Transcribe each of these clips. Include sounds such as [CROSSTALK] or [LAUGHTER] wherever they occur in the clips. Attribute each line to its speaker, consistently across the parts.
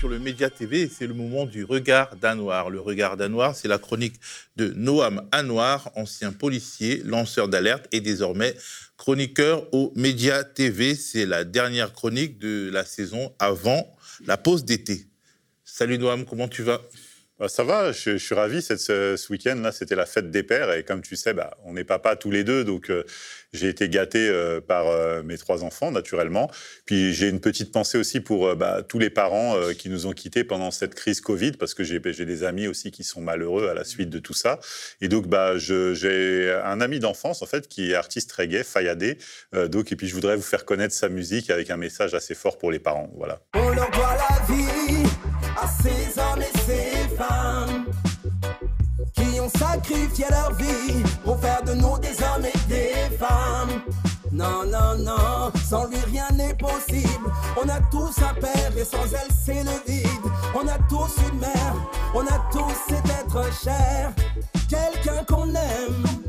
Speaker 1: sur le Média TV c'est le moment du regard d'Anouar. Le regard d'Anouar, c'est la chronique de Noam Anouar, ancien policier, lanceur d'alerte et désormais chroniqueur au Média TV. C'est la dernière chronique de la saison avant la pause d'été. Salut Noam, comment tu vas?
Speaker 2: Bah, ça va, je, suis ravi. Ce, week-end-là, c'était la fête des pères. Et comme tu sais, bah, on n'est papa tous les deux. Donc, euh, j'ai été gâté euh, par euh, mes trois enfants, naturellement. Puis, j'ai une petite pensée aussi pour bah, tous les parents qui nous ont quittés pendant cette crise Covid, parce que j'ai des amis aussi qui sont malheureux à la suite de tout ça. Et donc, j'ai un ami d'enfance, en fait, qui est artiste reggae, Fayadé. donc, et puis, je voudrais vous faire connaître sa musique avec un message assez fort pour les parents. Voilà. On la vie à sacrifié leur vie pour faire de nous des hommes et des femmes. Non, non, non, sans lui rien n'est possible. On a tous un père et sans elle c'est le vide. On a tous une mère, on a tous cet être cher, quelqu'un qu'on aime.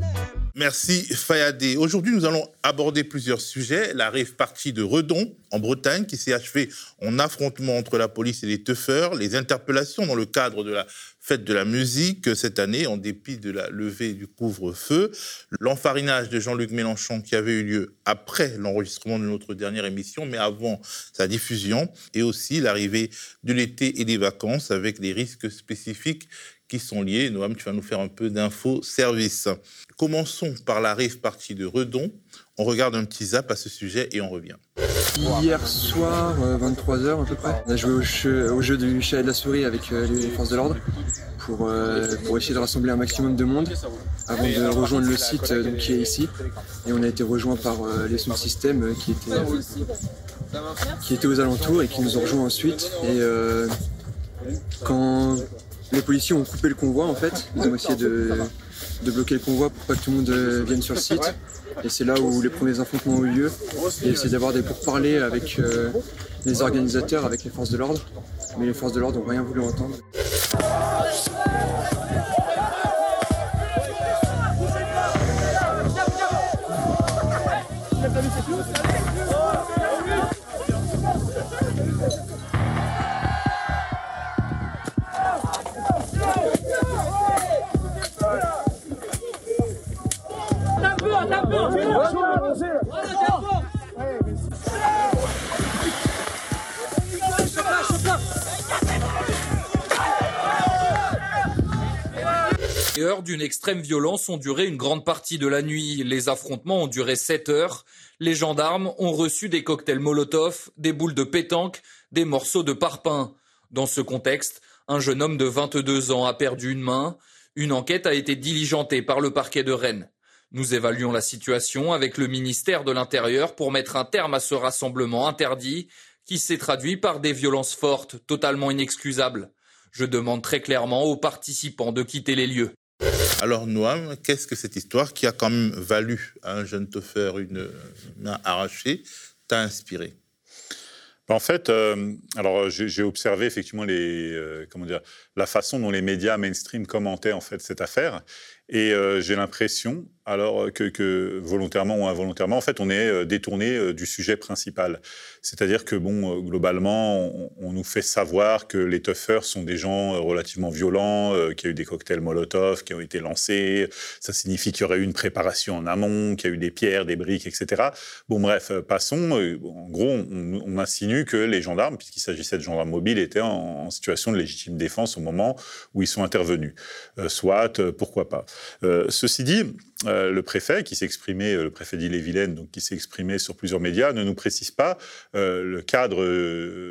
Speaker 1: Merci Fayadé. Aujourd'hui, nous allons aborder plusieurs sujets. La rave partie de Redon, en Bretagne, qui s'est achevée en affrontement entre la police et les teufeurs, les interpellations dans le cadre de la fête de la musique cette année, en dépit de la levée du couvre-feu, l'enfarinage de Jean-Luc Mélenchon qui avait eu lieu après l'enregistrement de notre dernière émission, mais avant sa diffusion, et aussi l'arrivée de l'été et des vacances avec les risques spécifiques qui sont liés. Noam, tu vas nous faire un peu d'info-service. Commençons par la rive partie de Redon. On regarde un petit zap à ce sujet et on revient.
Speaker 3: Hier soir, 23h euh, à peu près, on a joué au jeu, du chat et de la souris avec euh, les forces de l'ordre pour, euh, pour essayer de rassembler un maximum de monde avant de rejoindre le site qui est ici. Et on a été rejoint par les sous-systèmes qui étaient, qui étaient aux alentours et qui nous ont rejoints ensuite. Et quand les policiers ont coupé le convoi en fait. Ils ont essayé de, bloquer le convoi pour pas que tout le monde vienne sur le site. Et c'est là où les premiers affrontements ont eu lieu. Et essayer d'avoir des pourparlers avec euh, les organisateurs, avec les forces de l'ordre. Mais les forces de l'ordre n'ont rien voulu entendre.
Speaker 4: D'une extrême violence ont duré une grande partie de la nuit. Les affrontements ont duré 7 heures. Les gendarmes ont reçu des cocktails Molotov, des boules de pétanque, des morceaux de parpaing. Dans ce contexte, un jeune homme de 22 ans a perdu une main. Une enquête a été diligentée par le parquet de Rennes. Nous évaluons la situation avec le ministère de l'Intérieur pour mettre un terme à ce rassemblement interdit qui s'est traduit par des violences fortes, totalement inexcusables. Je demande très clairement aux participants de quitter les lieux.
Speaker 1: Alors Noam, qu'est-ce que cette histoire qui a quand même valu à un jeune faire une main arrachée t'a inspiré?
Speaker 2: En fait, euh, alors j'ai observé effectivement les, euh, comment dire, la façon dont les médias mainstream commentaient en fait cette affaire, et euh, j'ai l'impression alors euh, que, volontairement ou involontairement, en fait, on est euh, détourné euh, du sujet principal. C'est-à-dire que, bon, globalement, on, nous fait savoir que les toughers sont des gens relativement violents, qu'il y a eu des cocktails Molotov qui ont été lancés, ça signifie qu'il y aurait eu une préparation en amont, qu'il y a eu des pierres, des briques, etc. Bon, bref, passons. En gros, on, insinue que les gendarmes, puisqu'il s'agissait de gendarmes mobiles, étaient en, situation de légitime défense au moment où ils sont intervenus. soit, pourquoi pas. ceci dit, euh, le préfet qui s'est exprimé, euh, le préfet d'Ille-et-Vilaine, donc qui s'est exprimé sur plusieurs médias, ne nous précise pas euh, le cadre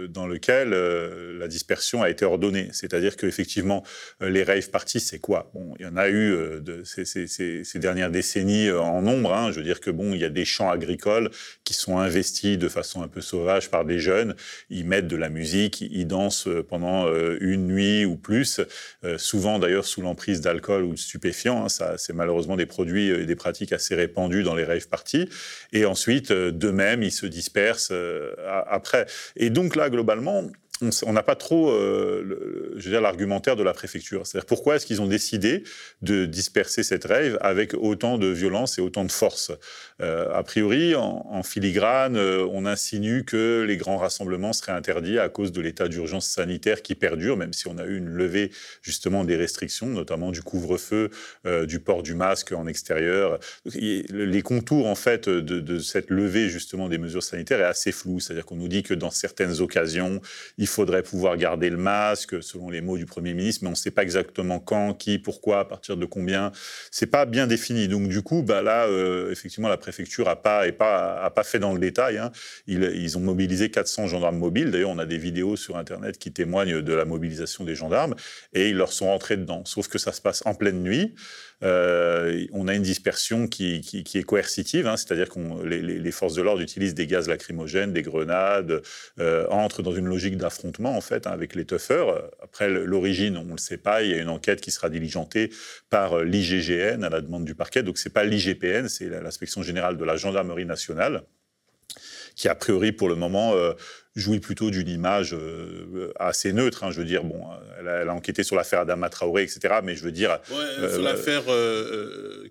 Speaker 2: dans lequel la dispersion a été ordonnée. C'est-à-dire qu'effectivement, les rave parties, c'est quoi? Bon, il y en a eu ces, dernières décennies en nombre. Hein. Je veux dire que bon, il y a des champs agricoles qui sont investis de façon un peu sauvage par des jeunes. Ils mettent de la musique, ils dansent pendant une nuit ou plus, souvent d'ailleurs sous l'emprise d'alcool ou de stupéfiants. Hein. C'est malheureusement des produits euh, des pratiques assez répandues dans les rave parties. Et ensuite, euh, de même, ils se dispersent euh, après. Et donc là, globalement, on n'a pas trop, euh, l'argumentaire de la préfecture. C'est-à-dire pourquoi est-ce qu'ils ont décidé de disperser cette rave avec autant de violence et autant de force? Euh, A priori, en, filigrane, euh, on insinue que les grands rassemblements seraient interdits à cause de l'état d'urgence sanitaire qui perdure, même si on a eu une levée justement des restrictions, notamment du couvre-feu, du port du masque en extérieur. Les contours en fait de, de cette levée justement des mesures sanitaires est assez flou. C'est-à-dire qu'on nous dit que dans certaines occasions, il faudrait pouvoir garder le masque, selon les mots du Premier ministre, mais on ne sait pas exactement quand, qui, pourquoi, à partir de combien. C'est pas bien défini. Donc du coup, bah là, euh, effectivement, la préfecture a pas, et pas, a pas fait dans le détail. Hein. Ils, ils, ont mobilisé 400 gendarmes mobiles. D'ailleurs, on a des vidéos sur Internet qui témoignent de la mobilisation des gendarmes, et ils leur sont rentrés dedans. Sauf que ça se passe en pleine nuit. Euh, on a une dispersion qui, est coercitive, hein, c'est-à-dire que les, forces de l'ordre utilisent des gaz lacrymogènes, des grenades, euh, entrent dans une logique d'affrontement en fait hein, avec les tuffers. Après l'origine, on ne le sait pas. Il y a une enquête qui sera diligentée par euh, l'IGGN à la demande du parquet. Donc c'est pas l'IGPN, c'est l'inspection générale de la gendarmerie nationale qui a priori pour le moment jouit plutôt d'une image euh, assez neutre. Hein, je veux dire, bon, elle a, enquêté sur l'affaire Adama Traoré, etc. Mais je veux dire,
Speaker 1: ouais, sur l'affaire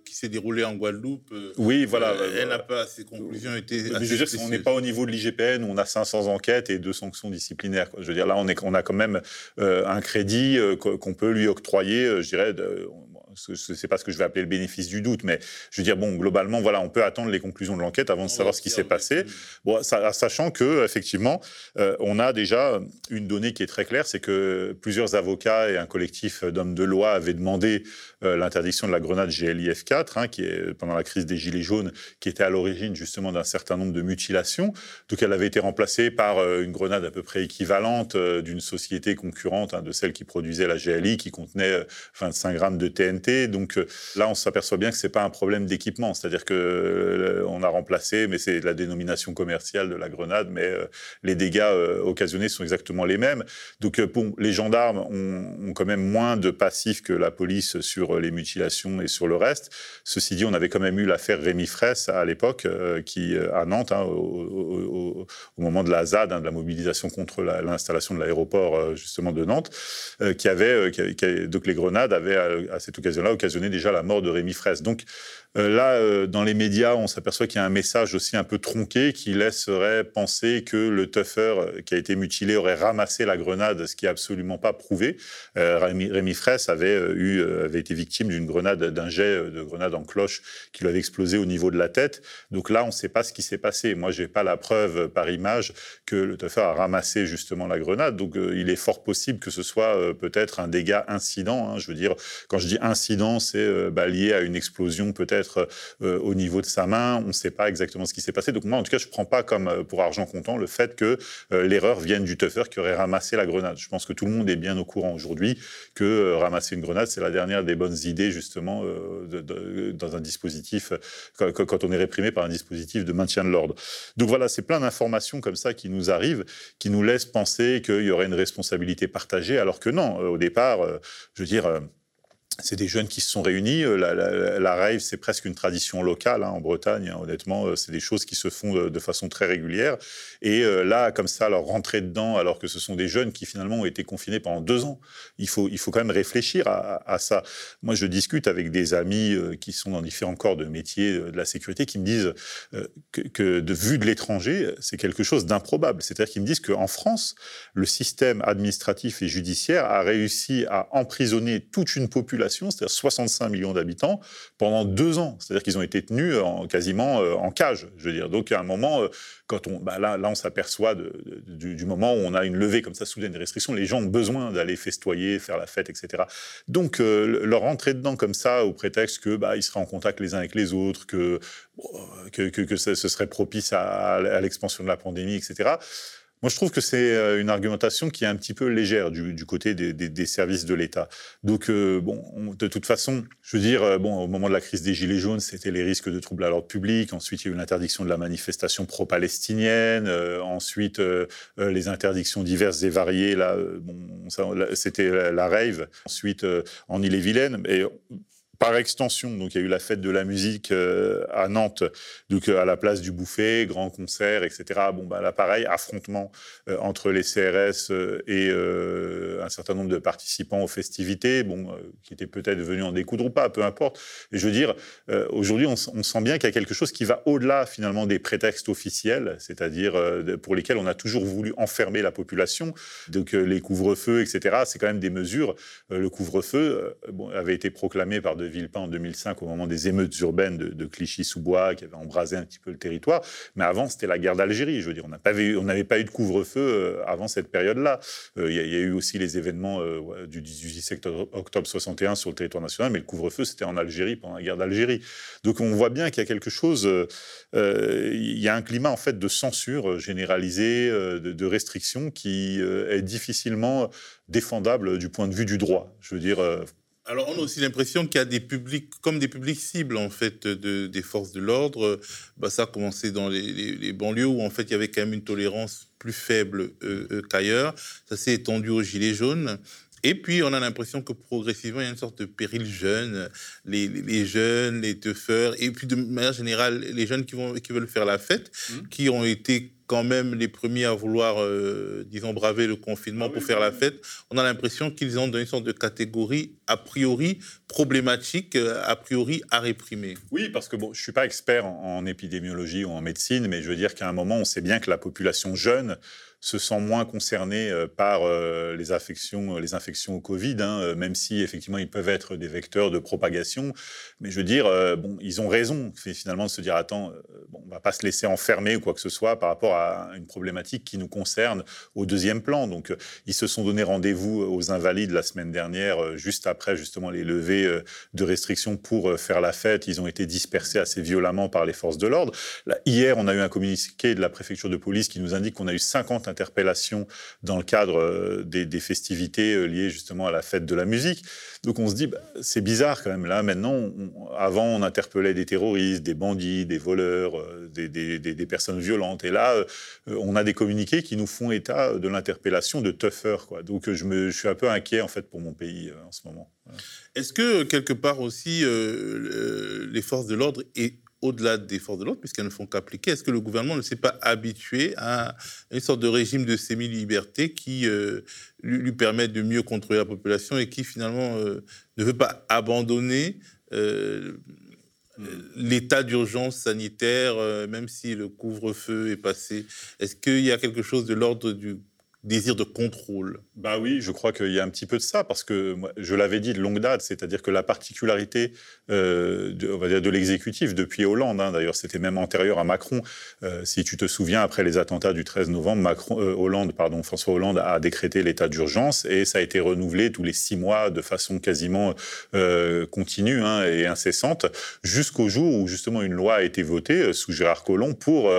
Speaker 1: qui s'est déroulée en Guadeloupe.
Speaker 2: oui, voilà.
Speaker 1: elle n'a pas ses conclusions été.
Speaker 2: je veux dire, on n'est pas au niveau de l'IGPN où on a 500 enquêtes et deux sanctions disciplinaires. Je veux dire, là, on, est, on a quand même un crédit qu'on peut lui octroyer. Je dirais. De, ce n'est pas ce que je vais appeler le bénéfice du doute, mais je veux dire, bon, globalement, voilà, on peut attendre les conclusions de l'enquête avant de savoir ce qui s'est passé. Bon, sachant que, effectivement, euh, on a déjà une donnée qui est très claire, c'est que plusieurs avocats et un collectif d'hommes de loi avaient demandé euh, l'interdiction de la grenade GLIF 4, hein, qui est pendant la crise des Gilets jaunes, qui était à l'origine justement d'un certain nombre de mutilations. Donc elle avait été remplacée par euh, une grenade à peu près équivalente d'une société concurrente, hein, de celle qui produisait la GLI, qui contenait 25 grammes de TNT donc euh, là, on s'aperçoit bien que c'est pas un problème d'équipement, c'est-à-dire que euh, a remplacé, mais c'est la dénomination commerciale de la grenade, mais euh, les dégâts occasionnés sont exactement les mêmes. Donc les gendarmes ont, quand même moins de passifs que la police sur les mutilations et sur le reste. Ceci dit, on avait quand même eu l'affaire Rémi Fraisse à l'époque, qui à Nantes, hein, au, moment de la ZAD, hein, de la mobilisation contre l'installation de l'aéroport justement de Nantes, qui avait, donc les grenades avaient à cette occasion occasion-là occasionné déjà la mort de Rémi Fraisse. Donc euh, là, euh, dans les médias, on s'aperçoit qu'il y a un message aussi un peu tronqué qui laisserait penser que le tuffer euh, qui a été mutilé aurait ramassé la grenade, ce qui n'est absolument pas prouvé. Rémi, Rémi, Fraisse avait, eu, avait été victime d'une grenade, d'un jet de grenade en cloche qui lui avait explosé au niveau de la tête. Donc là, on ne sait pas ce qui s'est passé. Moi, je n'ai pas la preuve par image que le tuffer a ramassé justement la grenade. Donc il est fort possible que ce soit peut-être un dégât incident. Hein. Je veux dire, quand je dis incident, c'est bah, lié à une explosion peut-être euh, au niveau de sa main. On ne sait pas exactement ce qui s'est passé. Donc moi, en tout cas, je ne prends pas comme euh, pour argent comptant le fait que euh, l'erreur vienne du tuffer qui aurait ramassé la grenade. Je pense que tout le monde est bien au courant aujourd'hui que ramasser une grenade, c'est la dernière des bonnes idées justement dans un dispositif quand, on est réprimé par un dispositif de maintien de l'ordre. Donc voilà, c'est plein d'informations comme ça qui nous arrivent, qui nous laissent penser qu'il y aurait une responsabilité partagée, alors que non. Au départ, je veux dire c'est des jeunes qui se sont réunis. Euh, la, rave, c'est presque une tradition locale hein, en Bretagne. Hein, honnêtement, euh, c'est des choses qui se font de, façon très régulière. Et euh, là, comme ça, leur rentrer dedans, alors que ce sont des jeunes qui finalement ont été confinés pendant deux ans, il faut, il faut quand même réfléchir à, ça. Moi, je discute avec des amis qui sont dans différents corps de métier de la sécurité qui me disent que, de vue de l'étranger, c'est quelque chose d'improbable. C'est-à-dire qu'ils me disent qu'en France, le système administratif et judiciaire a réussi à emprisonner toute une population c'est-à-dire 65 millions d'habitants, pendant deux ans. C'est-à-dire qu'ils ont été tenus en, quasiment euh, en cage, je veux dire. Donc, à un moment, euh, quand on, bah là, là, on s'aperçoit du, moment où on a une levée comme ça soudaine des restrictions, les gens ont besoin d'aller festoyer, faire la fête, etc. Donc, euh, leur entrer dedans comme ça, au prétexte que bah, ils seraient en contact les uns avec les autres, que, que, ce serait propice à l'expansion de la pandémie, etc. Moi, je trouve que c'est euh, une argumentation qui est un petit peu légère du, côté des, services de l'État. Donc, euh, bon, de toute façon, je veux dire, euh, bon, au moment de la crise des Gilets jaunes, c'était les risques de troubles à l'ordre public. Ensuite, il y a eu l'interdiction de la manifestation pro-palestinienne. ensuite, les interdictions diverses et variées. Là, bon, c'était la, rave. Ensuite, en Ille-et-Vilaine. Et par extension, donc il y a eu la fête de la musique euh, à Nantes, donc à la place du Bouffet, grand concert, etc. Bon, bah là, pareil, affrontement entre les CRS et un certain nombre de participants aux festivités, bon, qui étaient peut-être venus en découdre ou pas, peu importe. Et je veux dire, aujourd'hui, on, sent bien qu'il y a quelque chose qui va au-delà finalement des prétextes officiels, c'est-à-dire pour lesquels on a toujours voulu enfermer la population. Donc les couvre-feux, etc. C'est quand même des mesures. le couvre-feu avait été proclamé par De Villepin en 2005 au moment des émeutes urbaines de, Clichy-sous-Bois qui avaient embrasé un petit peu le territoire. Mais avant, c'était la guerre d'Algérie. Je veux dire, on n'avait pas eu de couvre-feu avant cette période-là. Il y, a eu aussi les événements du 18 octobre 61 sur le territoire national, mais le couvre-feu, c'était en Algérie pendant la guerre d'Algérie. Donc on voit bien qu'il y a quelque chose, il y a un climat en fait de censure généralisée, de, de restriction qui est difficilement défendable du point de vue du droit. Je veux dire.
Speaker 1: Alors, on a aussi l'impression qu'il y a des publics, comme des publics cibles, en fait, de, des forces de l'ordre. Bah, ça a commencé dans les, banlieues où, en fait, il y avait quand même une tolérance plus faible qu'ailleurs. Ça s'est étendu aux Gilets jaunes. Et puis, on a l'impression que progressivement, il y a une sorte de péril jeune. Les, les jeunes, les teufeurs, et puis de manière générale, les jeunes qui, vont, qui veulent faire la fête, mmh. qui ont été quand même les premiers à vouloir, euh, disons, braver le confinement ah pour faire la fête, on a l'impression qu'ils ont dans une sorte de catégorie a priori problématique, euh, a priori à réprimer.
Speaker 2: Oui, parce que bon, je suis pas expert en, en épidémiologie ou en médecine, mais je veux dire qu'à un moment, on sait bien que la population jeune se sent moins concernés euh, par euh, les infections, les infections au Covid, hein, même si effectivement ils peuvent être des vecteurs de propagation. Mais je veux dire, bon, ils ont raison finalement de se dire attends, bon, on va pas se laisser enfermer ou quoi que ce soit par rapport à une problématique qui nous concerne au deuxième plan. Donc ils se sont donné rendez-vous aux invalides la semaine dernière, juste après justement les levées de restrictions pour faire la fête. Ils ont été dispersés assez violemment par les forces de l'ordre. Hier, on a eu un communiqué de la préfecture de police qui nous indique qu'on a eu 50 interpellations dans le cadre euh, des, festivités euh, liées justement à la fête de la musique. Donc on se dit, bah, c'est bizarre quand même. Là, maintenant, avant, on interpellait des terroristes, des bandits, des voleurs, euh, des, personnes violentes. Et là, on a des communiqués qui nous font état de l'interpellation de tuffers. Quoi. Donc je, me, je suis un peu inquiet en fait pour mon pays en ce moment.
Speaker 1: Est-ce que quelque part aussi les forces de l'ordre au-delà des forces de l'ordre, puisqu'elles ne font qu'appliquer, est-ce que le gouvernement ne s'est pas habitué à une sorte de régime de semi-liberté qui euh, lui, permet de mieux contrôler la population et qui finalement euh, ne veut pas abandonner euh, l'état d'urgence sanitaire, même si le couvre-feu est passé? Est-ce qu'il y a quelque chose de l'ordre du désir de contrôle.
Speaker 2: Bah oui, je crois qu'il y a un petit peu de ça, parce que je l'avais dit de longue date, c'est-à-dire que la particularité euh, de, l'exécutif depuis Hollande, hein, d'ailleurs c'était même antérieur à Macron, euh, si tu te souviens, après les attentats du 13 novembre, euh, Hollande, pardon, François Hollande a décrété l'état d'urgence et ça a été renouvelé tous les six mois de façon quasiment continue hein, et incessante, jusqu'au jour où justement une loi a été votée sous Gérard Collomb pour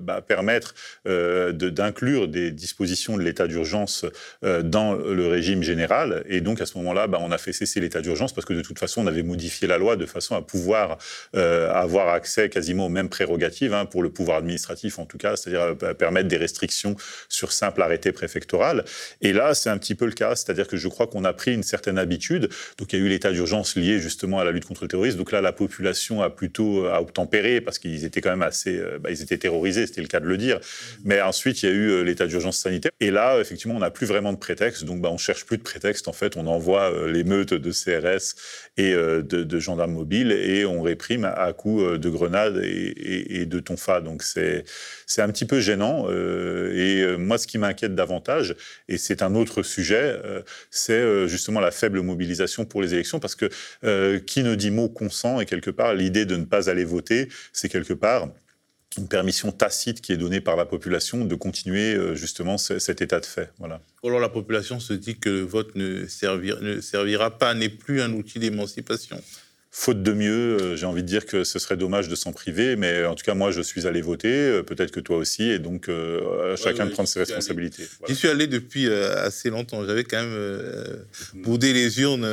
Speaker 2: bah, permettre d'inclure des dispositions de l'état d'urgence euh, dans le régime général. Et donc, à ce moment-là, bah, on a fait cesser l'état d'urgence parce que de toute façon, on avait modifié la loi de façon à pouvoir euh, avoir accès quasiment aux mêmes prérogatives, hein, pour le pouvoir administratif en tout cas, c'est-à-dire euh, permettre des restrictions sur simple arrêté préfectoral. Et là, c'est un petit peu le cas, c'est-à-dire que je crois qu'on a pris une certaine habitude. Donc, il y a eu l'état d'urgence lié justement à la lutte contre le terrorisme. Donc là, la population a plutôt a obtempéré parce qu'ils étaient quand même assez, bah, ils étaient terrorisés, c'était le cas de le dire. Mais ensuite, il y a eu l'état d'urgence sanitaire. Là, effectivement, on n'a plus vraiment de prétexte. Donc, bah, on cherche plus de prétexte. En fait, on envoie euh, les meutes de CRS et euh, de, gendarmes mobiles et on réprime à coups euh, de grenades et, de tonfa. Donc, c'est c'est un petit peu gênant. et moi, ce qui m'inquiète davantage, et c'est un autre sujet, c'est justement la faible mobilisation pour les élections, parce que qui ne dit mot consent et quelque part l'idée de ne pas aller voter, c'est quelque part une permission tacite qui est donnée par la population de continuer euh, justement cet état de fait. Voilà.
Speaker 1: Alors la population se dit que le vote ne servira, ne servira pas, n'est plus un outil d'émancipation.
Speaker 2: Faute de mieux, euh, j'ai envie de dire que ce serait dommage de s'en priver, mais en tout cas, moi, je suis allé voter, euh, peut-être que toi aussi, et donc chacun de prendre ses responsabilités.
Speaker 1: J'y suis allé depuis assez longtemps. J'avais quand même boudé les urnes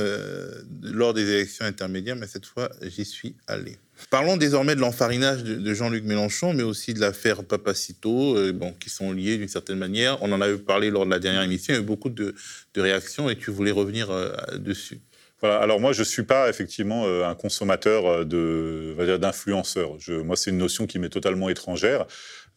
Speaker 1: lors des élections intermédiaires, mais cette fois, j'y suis allé. Parlons désormais de l'enfarinage de, Jean-Luc Mélenchon, mais aussi de l'affaire Papacito, euh, bon, qui sont liés d'une certaine manière. On en avait parlé lors de la dernière émission, il y a eu beaucoup de, réactions et tu voulais revenir euh, dessus.
Speaker 2: Voilà. Alors moi, je suis pas effectivement un consommateur de, d'influenceurs. Moi, c'est une notion qui m'est totalement étrangère.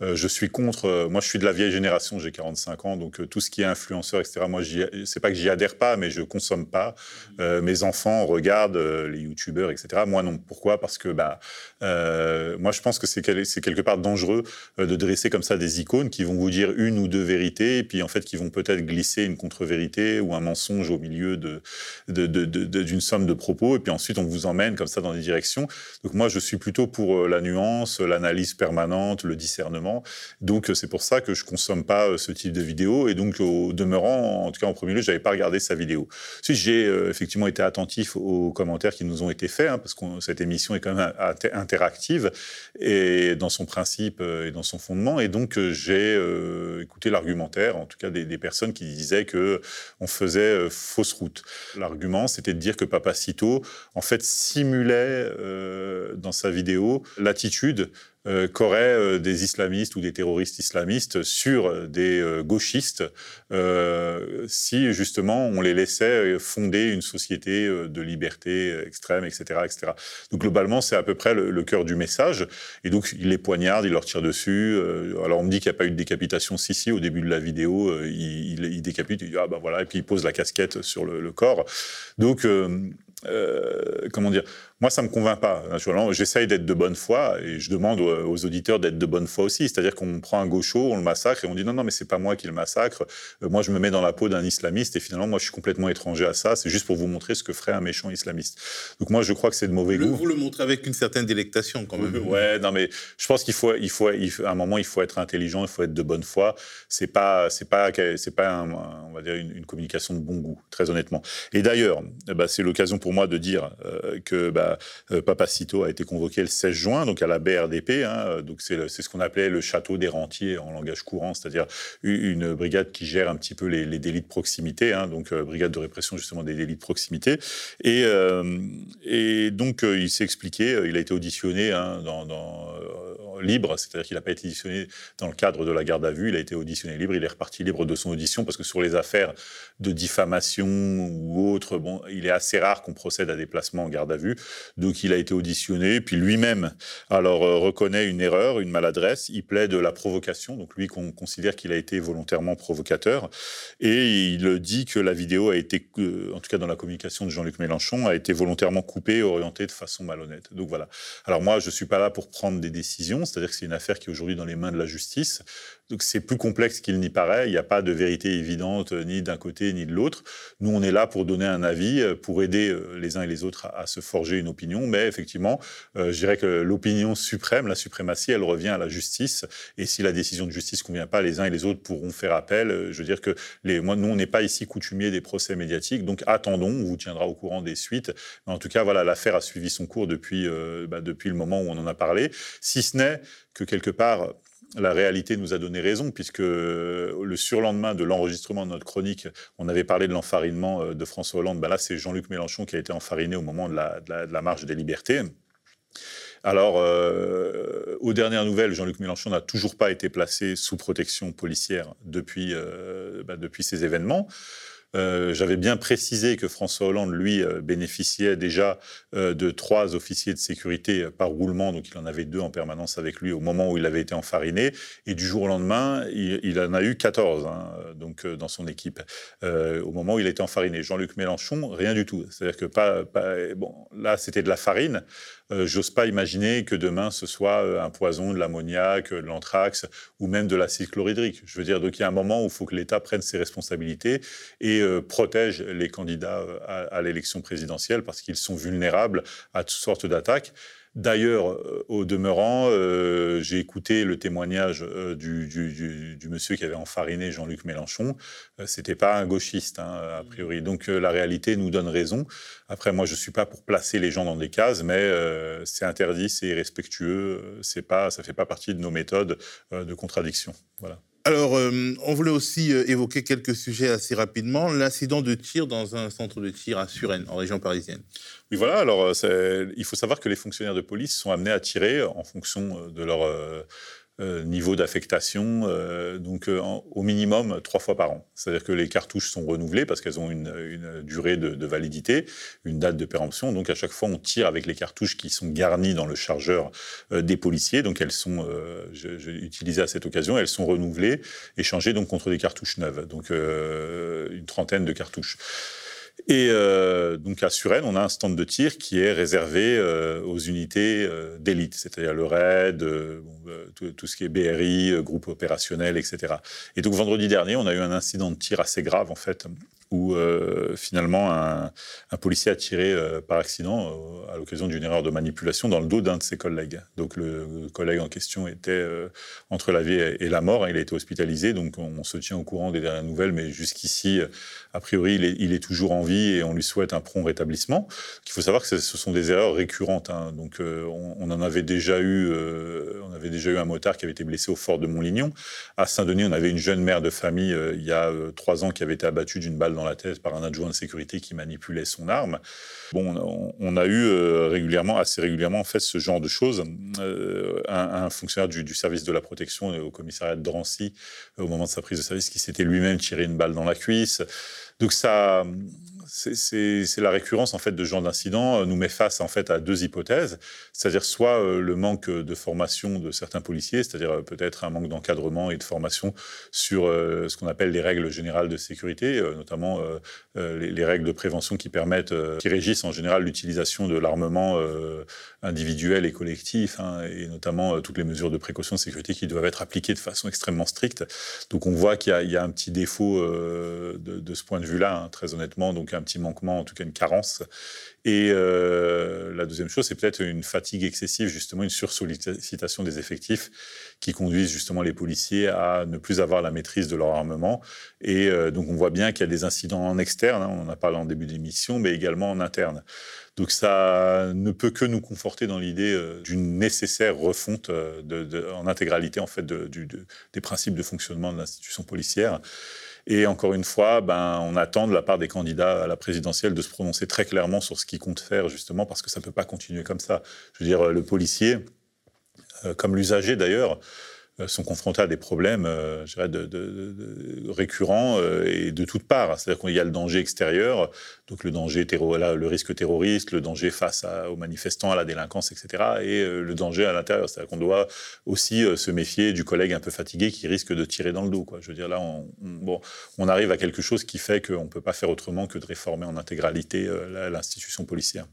Speaker 2: Euh, je suis contre. Euh, moi, je suis de la vieille génération. J'ai 45 ans, donc euh, tout ce qui est influenceur, etc. Moi, c'est pas que j'y adhère pas, mais je consomme pas. mes enfants regardent les youtubeurs, etc. Moi, non. Pourquoi? Parce que bah, moi, je pense que c'est quelque part dangereux de dresser comme ça des icônes qui vont vous dire une ou deux vérités, et puis en fait, qui vont peut-être glisser une contre-vérité ou un mensonge au milieu de, d'une somme de propos, et puis ensuite on vous emmène comme ça dans des directions. Donc moi, je suis plutôt pour la nuance, l'analyse permanente, le discernement donc euh, c'est pour ça que je consomme pas euh, ce type de vidéo. Et donc au demeurant, en tout cas en premier lieu, j'avais pas regardé sa vidéo. Si j'ai euh, effectivement été attentif aux commentaires qui nous ont été faits, hein, parce que cette émission est quand même interactive et dans son principe et dans son fondement. Et donc j'ai écouté l'argumentaire, en tout cas des, personnes qui disaient que on faisait fausse route. L'argument, c'était de dire que Papacito en fait simulait dans sa vidéo l'attitude qu'auraient euh, des islamistes ou des terroristes islamistes sur des euh, gauchistes si justement on les laissait fonder une société de liberté extrême, etc. etc. Donc globalement, c'est à peu près le, cœur du message. Et donc il les poignarde, il leur tire dessus. alors on me dit qu'il n'y a pas eu de décapitation. Si, si, au début de la vidéo, il, décapite, il dit ah ben voilà, et puis il pose la casquette sur le corps. Donc comment dire moi, ça me convainc pas. J'essaye d'être de bonne foi et je demande aux auditeurs d'être de bonne foi aussi. C'est-à-dire qu'on prend un gaucho, on le massacre et on dit non, non, mais c'est pas moi qui le massacre. Euh, moi, je me mets dans la peau d'un islamiste et finalement, moi, je suis complètement étranger à ça. C'est juste pour vous montrer ce que ferait un méchant islamiste. Donc moi, je crois que c'est de mauvais goût.
Speaker 1: Vous le montrez avec une certaine délectation quand même. [LAUGHS]
Speaker 2: ouais, non, mais je pense qu'il faut, il faut, à un moment, il faut être intelligent, il faut être de bonne foi. C'est pas, c'est pas, c'est pas, on va dire une, communication de bon goût, très honnêtement. Et d'ailleurs, bah, c'est l'occasion pour moi de dire euh, que bah, euh, Papacito a été convoqué le 16 juin, donc à la BRDP. Hein, donc c'est ce qu'on appelait le château des rentiers en langage courant, c'est-à-dire une brigade qui gère un petit peu les, délits de proximité, hein, donc euh, brigade de répression justement des délits de proximité. Et, euh, donc il s'est expliqué, il a été auditionné hein, dans libre, c'est-à-dire qu'il n'a pas été auditionné dans le cadre de la garde à vue, il a été auditionné libre, il est reparti libre de son audition parce que sur les affaires de diffamation ou autres, bon, il est assez rare qu'on procède à des placements en garde à vue, donc il a été auditionné, puis lui-même alors euh, reconnaît une erreur, une maladresse, il plaide de la provocation, donc lui qu'on considère qu'il a été volontairement provocateur, et il dit que la vidéo a été, euh, en tout cas dans la communication de Jean-Luc Mélenchon, a été volontairement coupée orientée de façon malhonnête. Donc voilà. Alors moi, je suis pas là pour prendre des décisions, c'est-à-dire que c'est une affaire qui est aujourd'hui dans les mains de la justice. Donc c'est plus complexe qu'il n'y paraît. Il n'y a pas de vérité évidente euh, ni d'un côté ni de l'autre. Nous, on est là pour donner un avis, euh, pour aider euh, les uns et les autres à, se forger une opinion. Mais effectivement, je dirais que l'opinion suprême, la suprématie, elle revient à la justice. Et si la décision de justice convient pas, les uns et les autres pourront faire appel. Je veux dire que les, moi, nous, on n'est pas ici coutumier des procès médiatiques. Donc attendons, on vous tiendra au courant des suites. En tout cas, voilà, l'affaire a suivi son cours depuis, bah, depuis le moment où on en a parlé. Si ce n'est que quelque part, la réalité nous a donné raison, puisque le surlendemain de l'enregistrement de notre chronique, on avait parlé de l'enfarinement euh, de François Hollande. Ben là, c'est Jean-Luc Mélenchon qui a été enfariné au moment de la, marche des libertés. Alors, euh, aux dernières nouvelles, Jean-Luc Mélenchon n'a toujours pas été placé sous protection policière depuis, euh, ben, depuis ces événements. Euh, j'avais bien précisé que François Hollande, lui, euh, bénéficiait déjà euh, de trois officiers de sécurité par roulement, donc il en avait deux en permanence avec lui au moment où il avait été enfariné, et du jour au lendemain, il, en a eu 14 hein, donc, dans son équipe, au moment où il a été enfariné. Jean-Luc Mélenchon, rien du tout. C'est-à-dire que pas, bon, là, c'était de la farine. J'ose pas imaginer que demain, ce soit un poison, de l'ammoniac, de l'anthrax, ou même de l'acide chlorhydrique. Je veux dire, donc il y a un moment où il faut que l'État prenne ses responsabilités et euh, protège les candidats euh, à, l'élection présidentielle parce qu'ils sont vulnérables à toutes sortes d'attaques. D'ailleurs, euh, au demeurant, j'ai écouté le témoignage du, monsieur qui avait enfariné Jean-Luc Mélenchon. C'était pas un gauchiste, hein, a priori. Donc la réalité nous donne raison. Après, moi, je suis pas pour placer les gens dans des cases, mais c'est interdit, c'est irrespectueux. C'est pas, ça fait pas partie de nos méthodes de contradiction. Voilà.
Speaker 1: Alors, euh, on voulait aussi euh, évoquer quelques sujets assez rapidement. L'incident de tir dans un centre de tir à Suresnes, en région parisienne.
Speaker 2: Oui, voilà. Alors, euh, il faut savoir que les fonctionnaires de police sont amenés à tirer en fonction de leur euh, niveau d'affectation, euh, donc euh, au minimum trois fois par an. C'est-à-dire que les cartouches sont renouvelées parce qu'elles ont une, durée de, validité, une date de péremption. Donc à chaque fois, on tire avec les cartouches qui sont garnies dans le chargeur des policiers. Donc elles sont, j'ai utilisé à cette occasion, elles sont renouvelées, échangées donc contre des cartouches neuves. Donc une trentaine de cartouches. Et euh, donc à Suresnes, on a un stand de tir qui est réservé euh, aux unités euh, d'élite, c'est-à-dire le RAID, tout, ce qui est BRI, groupe opérationnel, etc. Et donc vendredi dernier, on a eu un incident de tir assez grave en fait, où finalement un, policier a tiré par accident à l'occasion d'une erreur de manipulation dans le dos d'un de ses collègues. Donc le collègue en question était entre la vie et la mort. Il a été hospitalisé, donc on, se tient au courant des dernières nouvelles, mais jusqu'ici, a priori, il est, toujours en et on lui souhaite un prompt rétablissement. Il faut savoir que ce sont des erreurs récurrentes. Hein. Donc on, en avait déjà eu, on avait déjà eu un motard qui avait été blessé au fort de Montlignon. À Saint-Denis, on avait une jeune mère de famille il y a trois ans qui avait été abattue d'une balle dans la tête par un adjoint de sécurité qui manipulait son arme. Bon, on, a eu euh, régulièrement, assez régulièrement, en fait, ce genre de choses. Euh, un, fonctionnaire du, service de la protection au commissariat de Drancy, au moment de sa prise de service, qui s'était lui-même tiré une balle dans la cuisse. Donc ça, c'est la récurrence en fait de ce genre d'incidents euh, nous met face en fait à deux hypothèses, c'est-à-dire soit euh, le manque de formation de certains policiers, c'est-à-dire euh, peut-être un manque d'encadrement et de formation sur ce qu'on appelle les règles générales de sécurité, notamment les, règles de prévention qui permettent, qui régissent en général l'utilisation de l'armement individuel et collectif, hein, et notamment toutes les mesures de précaution de sécurité qui doivent être appliquées de façon extrêmement stricte. Donc on voit qu'il y, a un petit défaut de, ce point de vue-là, hein, très honnêtement. Petit manquement, en tout cas une carence. Et euh, la deuxième chose, c'est peut-être une fatigue excessive, justement une sursollicitation des effectifs qui conduisent justement les policiers à ne plus avoir la maîtrise de leur armement. Et euh, donc on voit bien qu'il y a des incidents en externe, hein, on en a parlé en début d'émission, mais également en interne. Donc ça ne peut que nous conforter dans l'idée euh, d'une nécessaire refonte en intégralité en fait des principes de fonctionnement de l'institution policière. Et encore une fois, ben, on attend de la part des candidats à la présidentielle de se prononcer très clairement sur ce qu'ils comptent faire, justement, parce que ça ne peut pas continuer comme ça. Je veux dire, le policier, euh, comme l'usager d'ailleurs, sont confrontés à des problèmes euh, je dirais, de, de, récurrents euh, et de toutes parts. C'est-à-dire qu'il y a le danger extérieur, donc le danger là, le risque terroriste, le danger face aux manifestants, à la délinquance, etc. Et le danger à l'intérieur. C'est-à-dire qu'on doit aussi se méfier du collègue un peu fatigué qui risque de tirer dans le dos. Quoi. Je veux dire, là, on, bon, on arrive à quelque chose qui fait qu'on ne peut pas faire autrement que de réformer en intégralité l'institution policière.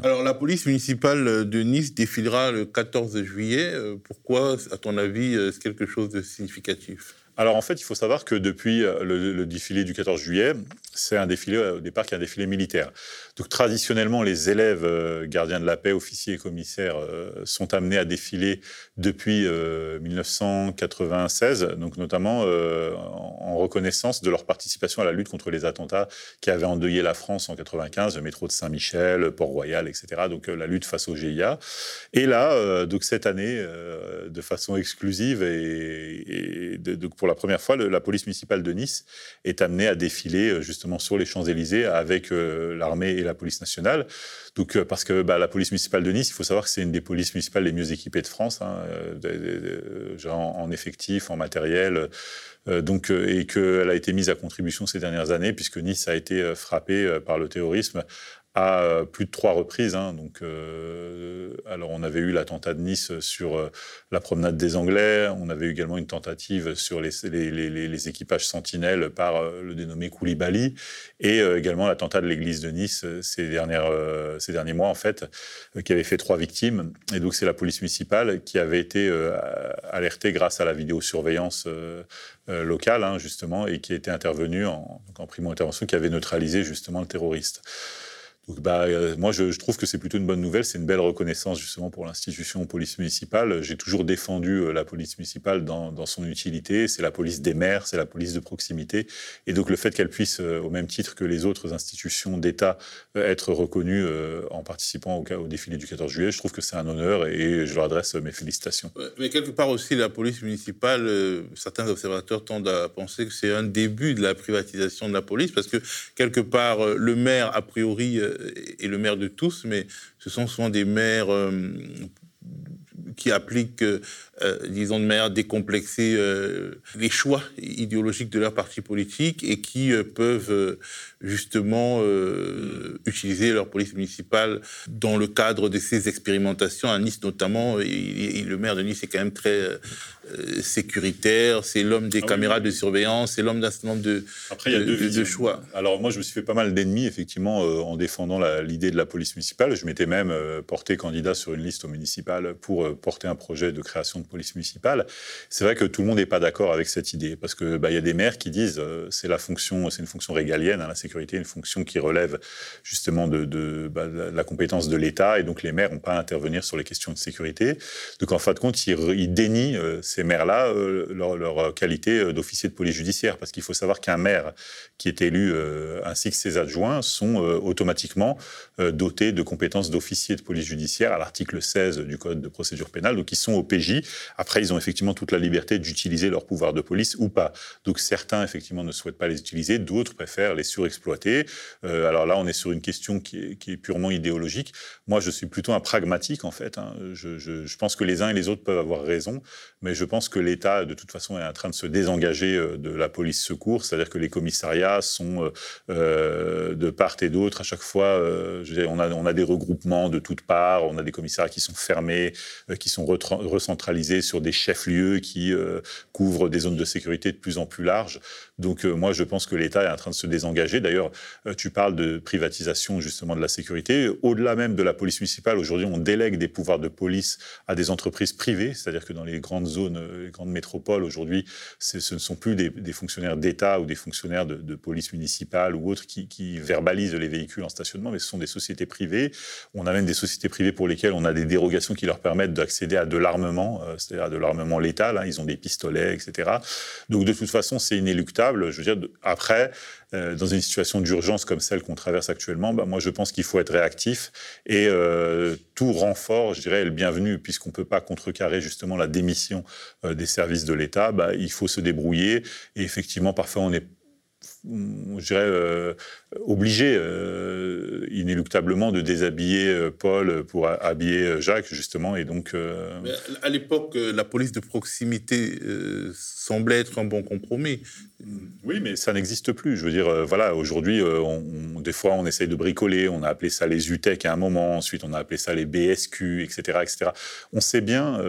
Speaker 1: Alors, la police municipale de Nice défilera le 14 juillet. Euh, pourquoi, à ton avis, euh, c'est quelque chose de significatif?
Speaker 2: Alors en fait, il faut savoir que depuis euh, le, défilé du 14 juillet, c'est un défilé au départ qui est un défilé militaire. Donc traditionnellement, les élèves euh, gardiens de la paix, officiers et commissaires euh, sont amenés à défiler depuis 1996, donc notamment en reconnaissance de leur participation à la lutte contre les attentats qui avaient endeuillé la France en 95, le métro de Saint-Michel, Port-Royal, etc. Donc la lutte face au GIA. Et là, donc cette année, de façon exclusive et, de, de, pour la première fois, la police municipale de Nice est amenée à défiler euh, justement sur les Champs-Élysées avec euh, l'armée et la police nationale. Donc, euh, parce que bah, la police municipale de Nice, il faut savoir que c'est une des polices municipales les mieux équipées de France, hein, en, effectifs, en matériel. donc, et qu'elle a été mise à contribution ces dernières années, puisque Nice a été frappée par le terrorisme à euh, plus de trois reprises. Hein. donc, euh, alors on avait eu l'attentat de Nice sur euh, la promenade des Anglais. On avait eu également une tentative sur les, les, équipages sentinelles par le dénommé Koulibaly, et également l'attentat de l'église de Nice ces, dernières, ces derniers mois en fait, qui avait fait trois victimes. Et donc c'est la police municipale qui avait été alertée grâce à la vidéosurveillance locale hein, justement, et qui était intervenue en, en primo intervention, qui avait neutralisé justement le terroriste. Donc, bah, euh, moi, je, trouve que c'est plutôt une bonne nouvelle. C'est une belle reconnaissance justement pour l'institution police municipale. J'ai toujours défendu euh, la police municipale dans, son utilité. C'est la police des maires, c'est la police de proximité. Et donc, le fait qu'elle puisse, euh, au même titre que les autres institutions d'État, être reconnue en participant au, au, défilé du 14 juillet, je trouve que c'est un honneur et je leur adresse mes félicitations.
Speaker 1: Mais quelque part aussi, la police municipale, certains observateurs tendent à penser que c'est un début de la privatisation de la police parce que quelque part, le maire, a priori, est le maire de tous, mais ce sont souvent des maires euh, qui appliquent, euh, disons de manière décomplexée, les choix idéologiques de leur parti politique et qui peuvent justement utiliser leur police municipale dans le cadre de ces expérimentations. À Nice notamment, le maire de Nice est quand même très sécuritaire, c'est l'homme des ah caméras de surveillance, c'est l'homme d'un certain nombre de,
Speaker 2: Après, il y a deux, choix. Alors moi, je me suis fait pas mal d'ennemis, effectivement, en défendant l'idée de la police municipale. Je m'étais même porté candidat sur une liste au municipal pour euh, porter un projet de création de police municipale. C'est vrai que tout le monde n'est pas d'accord avec cette idée parce que bah, y a des maires qui disent euh, c'est la fonction, c'est une fonction régalienne, hein, la sécurité, une fonction qui relève justement de, bah, la compétence de l'État et donc les maires n'ont pas à intervenir sur les questions de sécurité. Donc en fin de compte, ils, dénient euh, ces maires-là leur, leur, qualité d'officier de police judiciaire parce qu'il faut savoir qu'un maire qui est élu ainsi que ses adjoints sont automatiquement dotés de compétences d'officier de police judiciaire à l'article 16 du Code de procédure pénale, donc ils sont au PJ. Après, ils ont effectivement toute la liberté d'utiliser leur pouvoir de police ou pas. Donc certains, effectivement, ne souhaitent pas les utiliser, d'autres préfèrent les surexploiter. Euh, alors là, on est sur une question qui est, purement idéologique. Moi, je suis plutôt un pragmatique, en fait. Hein. Je, pense que les uns et les autres peuvent avoir raison, mais je pense que l'État, de toute façon, est en train de se désengager euh, de la police secours, c'est-à-dire que les commissariats sont euh, de part et d'autre à chaque fois. on, a, des regroupements de toutes parts, on a des commissariats qui sont fermés, qui sont recentralisés sur des chefs-lieux qui euh, couvrent des zones de sécurité de plus en plus larges. Donc euh, moi, je pense que l'État est en train de se désengager. D'ailleurs, tu parles de privatisation justement de la sécurité. Au-delà même de la police municipale, aujourd'hui, on délègue des pouvoirs de police à des entreprises privées, c'est-à-dire que dans les grandes zones, les grandes métropoles, aujourd'hui, ce ne sont plus des, fonctionnaires d'État ou des fonctionnaires de, police municipale ou autres qui, qui verbalisent les véhicules en stationnement, mais ce sont des sociétés privées. On a même des sociétés privées pour lesquelles on a des dérogations qui leur permettent d'accéder à de l'armement, euh, c'est-à-dire à de l'armement létal. Hein. ils ont des pistolets, etc. Donc de toute façon, c'est inéluctable. Je veux dire, après, euh, dans une situation d'urgence comme celle qu'on traverse actuellement, bah, moi je pense qu'il faut être réactif et euh, tout renfort, je dirais, est le bienvenu puisqu'on ne peut pas contrecarrer justement la démission des services de l'État. Bah, il faut se débrouiller et effectivement, parfois on est je dirais, euh, obligé euh, inéluctablement de déshabiller euh, Paul pour habiller Jacques, justement. Et donc,
Speaker 1: à l'époque, la police de proximité semblait être un bon compromis.
Speaker 2: Oui, mais ça n'existe plus. Je veux dire, voilà, aujourd'hui, des fois, on essaye de bricoler. On a appelé ça les UTEC à un moment. Ensuite, on a appelé ça les BSQ, etc., etc. On sait bien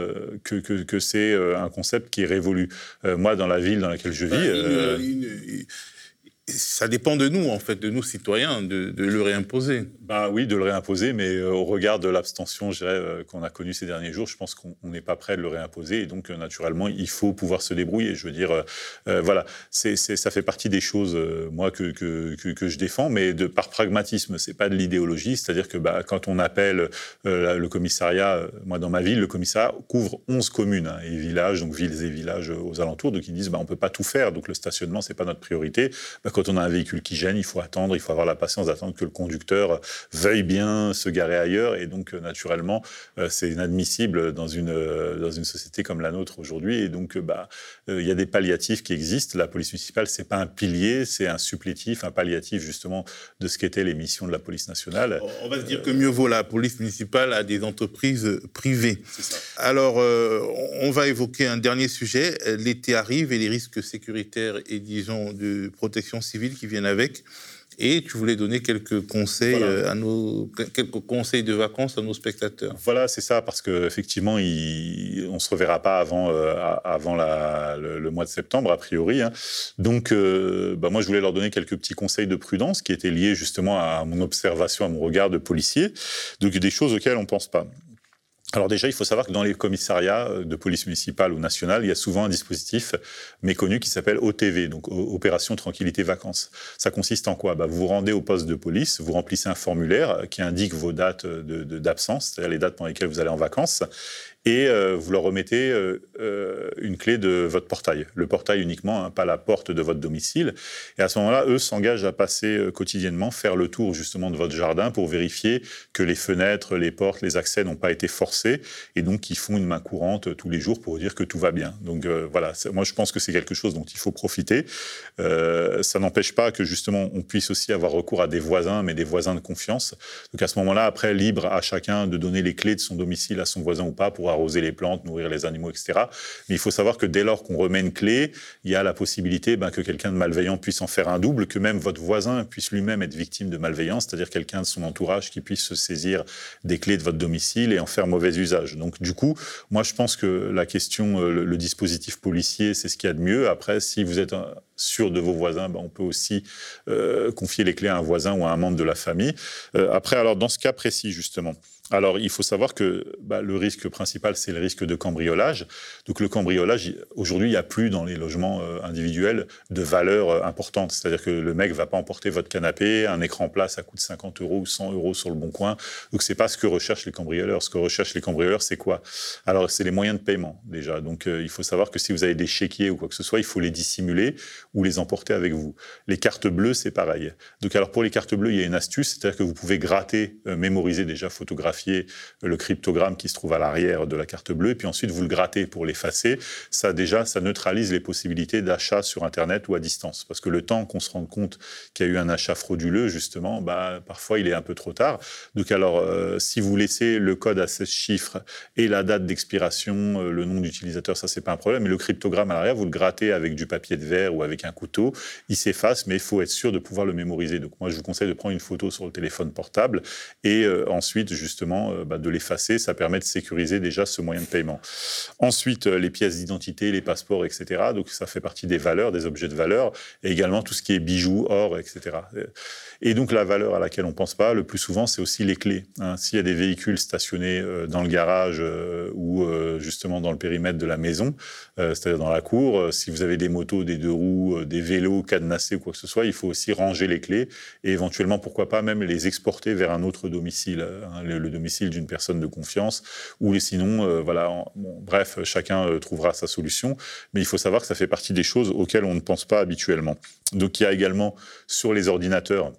Speaker 2: que, que, c'est un concept qui est révolu. moi, dans la ville dans laquelle je vis
Speaker 1: ça dépend de nous, en fait, de nous citoyens, de, le réimposer.
Speaker 2: Bah oui, de le réimposer, mais euh, au regard de l'abstention, euh, qu'on a connue ces derniers jours, je pense qu'on n'est pas prêt de le réimposer, et donc euh, naturellement, il faut pouvoir se débrouiller. Je veux dire, voilà, ça fait partie des choses, moi, que, je défends, mais par pragmatisme, c'est pas de l'idéologie, c'est-à-dire que bah, quand on appelle le commissariat, moi dans ma ville, le commissariat couvre 11 communes hein, et villages, donc villes et villages aux alentours, donc ils disent, bah, on peut pas tout faire, donc le stationnement, c'est pas notre priorité. Bah, quand on a un véhicule qui gêne, il faut attendre, il faut avoir la patience d'attendre que le conducteur veuille bien se garer ailleurs. Et donc, euh, naturellement, euh, c'est inadmissible dans une, euh, dans une société comme la nôtre aujourd'hui. Et donc, bah, il y a des palliatifs qui existent. La police municipale, c'est pas un pilier, c'est un supplétif, un palliatif justement de ce qu'étaient les missions de la police nationale.
Speaker 1: On va se dire que mieux vaut la police municipale à des entreprises privées. Ça. Alors, on va évoquer un dernier sujet. L'été arrive et les risques sécuritaires et, disons, de protection civile qui viennent avec. Et tu voulais donner quelques conseils euh, à nos quelques conseils de vacances à nos spectateurs.
Speaker 2: Voilà, c'est ça, parce que effectivement, il, on se reverra pas avant euh, avant la, le, mois de septembre a priori. Hein. Donc, euh, bah moi, je voulais leur donner quelques petits conseils de prudence qui étaient liés justement à mon observation, à mon regard de policier. Donc, des choses auxquelles on pense pas. Alors déjà, il faut savoir que dans les commissariats euh, de police municipale ou nationale, il y a souvent un dispositif méconnu qui s'appelle OTV, donc Opération Tranquillité Vacances. Ça consiste en quoi? Bah, Vous vous rendez au poste de police, vous remplissez un formulaire qui indique vos dates d'absence, de, c'est-à-dire les dates pendant lesquelles vous allez en vacances, et euh, vous leur remettez euh, euh, une clé de votre portail. Le portail uniquement, hein, pas la porte de votre domicile. Et à ce moment-là, eux s'engagent à passer quotidiennement, faire le tour justement de votre jardin pour vérifier que les fenêtres, les portes, les accès n'ont pas été forcés et donc qui font une main courante tous les jours pour dire que tout va bien. Donc voilà, moi je pense que c'est quelque chose dont il faut profiter. ça n'empêche pas que justement on puisse aussi avoir recours à des voisins, mais des voisins de confiance. Donc à ce moment-là, après, libre à chacun de donner les clés de son domicile à son voisin ou pas pour arroser les plantes, nourrir les animaux, etc. Mais il faut savoir que dès lors qu'on remet une clé, il y a la possibilité ben, que quelqu'un de malveillant puisse en faire un double, que même votre voisin puisse lui-même être victime de malveillance, c'est-à-dire quelqu'un de son entourage qui puisse se saisir des clés de votre domicile et en faire mauvais usage. Donc du coup, moi je pense que la question, euh, le, dispositif policier, c'est ce qu'il y a de mieux. Après, si vous êtes sûr de vos voisins, ben, on peut aussi euh, confier les clés à un voisin ou à un membre de la famille. Euh, après, alors dans ce cas précis justement, alors, il faut savoir que bah, le risque principal, c'est le risque de cambriolage. Donc, le cambriolage, aujourd'hui, il n'y a plus dans les logements euh, individuels de valeur importante. C'est-à-dire que le mec va pas emporter votre canapé, un écran plat, ça coûte 50 euros ou 100 euros sur le bon coin. Donc, c'est pas ce que recherchent les cambrioleurs. Ce que recherchent les cambrioleurs, c'est quoi? Alors, c'est les moyens de paiement, déjà. Donc, il faut savoir que si vous avez des chéquiers ou quoi que ce soit, il faut les dissimuler ou les emporter avec vous. Les cartes bleues, c'est pareil. Donc, alors, pour les cartes bleues, il y a une astuce, c'est-à-dire que vous pouvez gratter, mémoriser déjà, photographier le cryptogramme qui se trouve à l'arrière de la carte bleue, et puis ensuite vous le grattez pour l'effacer. Ça déjà, ça neutralise les possibilités d'achat sur Internet ou à distance. Parce que le temps qu'on se rende compte qu'il y a eu un achat frauduleux, justement, bah, parfois il est un peu trop tard. Donc alors, euh, si vous laissez le code à 16 chiffres et la date d'expiration, euh, le nom d'utilisateur, ça c'est pas un problème. Mais le cryptogramme à l'arrière, vous le grattez avec du papier de verre ou avec un couteau, il s'efface, mais il faut être sûr de pouvoir le mémoriser. Donc moi, je vous conseille de prendre une photo sur le téléphone portable et euh, ensuite, justement, euh, bah, de l'effacer. Ça permet de sécuriser déjà ce moyen de paiement. Ensuite, euh, les pièces d'identité, les passeports, etc. Donc ça fait partie des valeurs, des objets de valeur, et également tout ce qui est bijoux, or, etc. Et donc la valeur à laquelle on pense pas, le plus souvent, c'est aussi les clés. Hein. S'il y a des véhicules stationnés dans le garage ou justement dans le périmètre de la maison, c'est-à-dire dans la cour, si vous avez des motos, des deux roues, des vélos cadenassés ou quoi que ce soit, il faut aussi ranger les clés et éventuellement, pourquoi pas, même les exporter vers un autre domicile. Hein. le, domicile d'une personne de confiance, ou sinon, euh, voilà, bref, chacun euh, trouvera sa solution. Mais il faut savoir que ça fait partie des choses auxquelles on ne pense pas habituellement. Donc il y a également sur les ordinateurs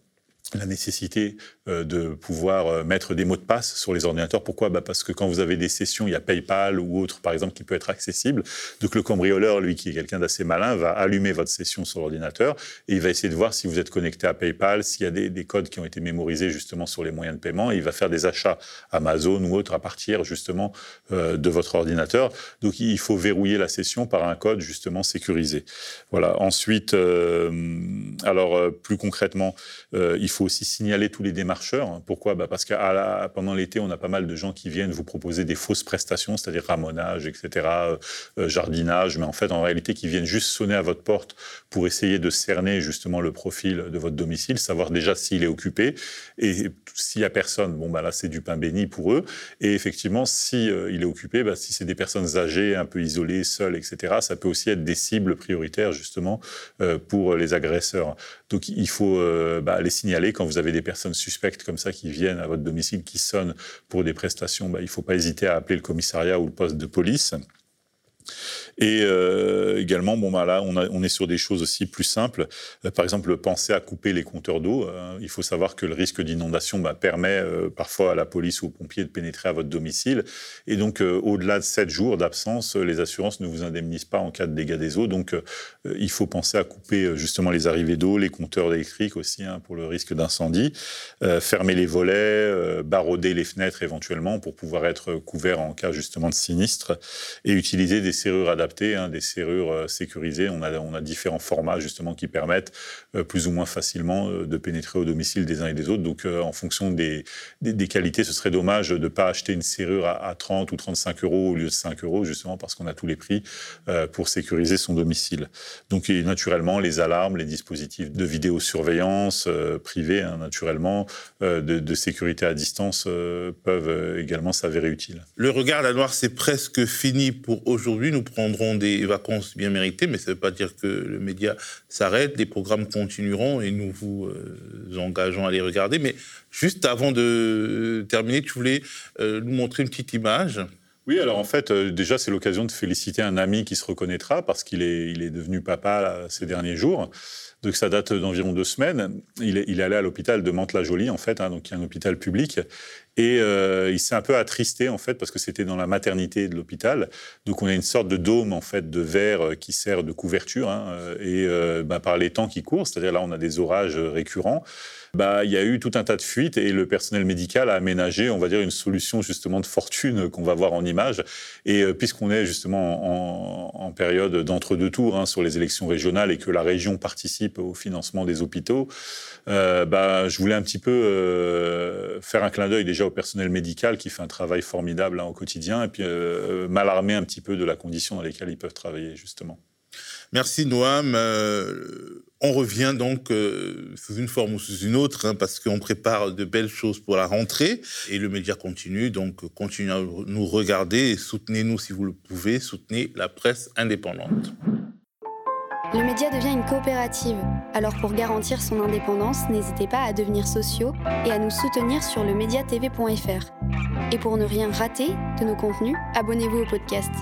Speaker 2: la nécessité euh, de pouvoir euh, mettre des mots de passe sur les ordinateurs. Pourquoi? Bah Parce que quand vous avez des sessions, il y a PayPal ou autre, par exemple, qui peut être accessible. Donc le cambrioleur, lui, qui est quelqu'un d'assez malin, va allumer votre session sur l'ordinateur et il va essayer de voir si vous êtes connecté à PayPal, s'il y a des, codes qui ont été mémorisés justement sur les moyens de paiement. Il va faire des achats Amazon ou autre à partir justement euh, de votre ordinateur. Donc il faut verrouiller la session par un code justement sécurisé. Voilà. Ensuite, alors plus concrètement, il faut aussi signaler tous les démarcheurs. Hein. Pourquoi? Bah Parce que pendant l'été, on a pas mal de gens qui viennent vous proposer des fausses prestations, c'est-à-dire ramonage, etc., euh, euh, jardinage, mais en fait, en réalité, qui viennent juste sonner à votre porte pour essayer de cerner justement le profil de votre domicile, savoir déjà s'il est occupé. Et s'il n'y a personne, bon, bah là, c'est du pain béni pour eux. Et effectivement, si euh, il est occupé, bah, si c'est des personnes âgées, un peu isolées, seules, etc., ça peut aussi être des cibles prioritaires justement pour les agresseurs. Donc, il faut bah, les signaler quand vous avez des personnes suspectes comme ça qui viennent à votre domicile, qui sonnent pour des prestations, bah, il ne faut pas hésiter à appeler le commissariat ou le poste de police. Et euh, également, bon, bah là, on, est sur des choses aussi plus simples. Euh, par exemple, penser à couper les compteurs d'eau. Euh, il faut savoir que le risque d'inondation bah, permet parfois à la police ou aux pompiers de pénétrer à votre domicile. Et donc, au-delà de 7 jours d'absence, les assurances ne vous indemnisent pas en cas de dégâts des eaux. Donc, il faut penser à couper justement les arrivées d'eau, les compteurs électriques aussi hein, pour le risque d'incendie. fermer les volets, barauder les fenêtres éventuellement pour pouvoir être couvert en cas justement de sinistre. Et utiliser des serrures adaptées Hein, des serrures euh, sécurisées. On a, on a différents formats justement qui permettent euh, plus ou moins facilement euh, de pénétrer au domicile des uns et des autres. Donc en fonction des, des, qualités, ce serait dommage de ne pas acheter une serrure à, 30 ou 35 euros au lieu de 5 euros, justement parce qu'on a tous les prix pour sécuriser son domicile. Donc naturellement, les alarmes, les dispositifs de vidéosurveillance privés, hein, naturellement, de, de, sécurité à distance peuvent également s'avérer utiles.
Speaker 1: Le regard à la noire, c'est presque fini pour aujourd'hui. Nous prendrons des vacances bien méritées, mais ça ne veut pas dire que le média s'arrête. Les programmes continueront et nous vous euh, engageons à les regarder. Mais juste avant de terminer, tu voulais euh, nous montrer une petite image.
Speaker 2: Oui, alors en fait, euh, déjà, c'est l'occasion de féliciter un ami qui se reconnaîtra parce qu'il est, devenu papa ces derniers jours. Donc ça date d'environ deux semaines. Il est, il est allé à l'hôpital de Mantes-la-Jolie, en fait, hein, donc qui est un hôpital public. Et euh, il s'est un peu attristé en fait parce que c'était dans la maternité de l'hôpital. Donc on a une sorte de dôme en fait de verre euh, qui sert de couverture hein, euh, et bah, par les temps qui courent, c'est-à-dire là on a des orages récurrents. Bah, il y a eu tout un tas de fuites et le personnel médical a aménagé, on va dire, une solution justement de fortune qu'on va voir en image. Et puisqu'on est justement en, période d'entre-deux tours hein, sur les élections régionales et que la région participe au financement des hôpitaux, bah, je voulais un petit peu faire un clin d'œil déjà au personnel médical qui fait un travail formidable hein, au quotidien et puis euh, m'alarmer un petit peu de la condition dans laquelle ils peuvent travailler, justement.
Speaker 1: Merci Noam. On revient donc euh, sous une forme ou sous une autre, hein, parce qu'on prépare de belles choses pour la rentrée et le média continue. Donc continuez à nous regarder et soutenez-nous si vous le pouvez. Soutenez la presse indépendante.
Speaker 5: Le média devient une coopérative, alors pour garantir son indépendance, n'hésitez pas à devenir sociaux et à nous soutenir sur le mediatv.fr. Et pour ne rien rater de nos contenus, abonnez-vous au podcast.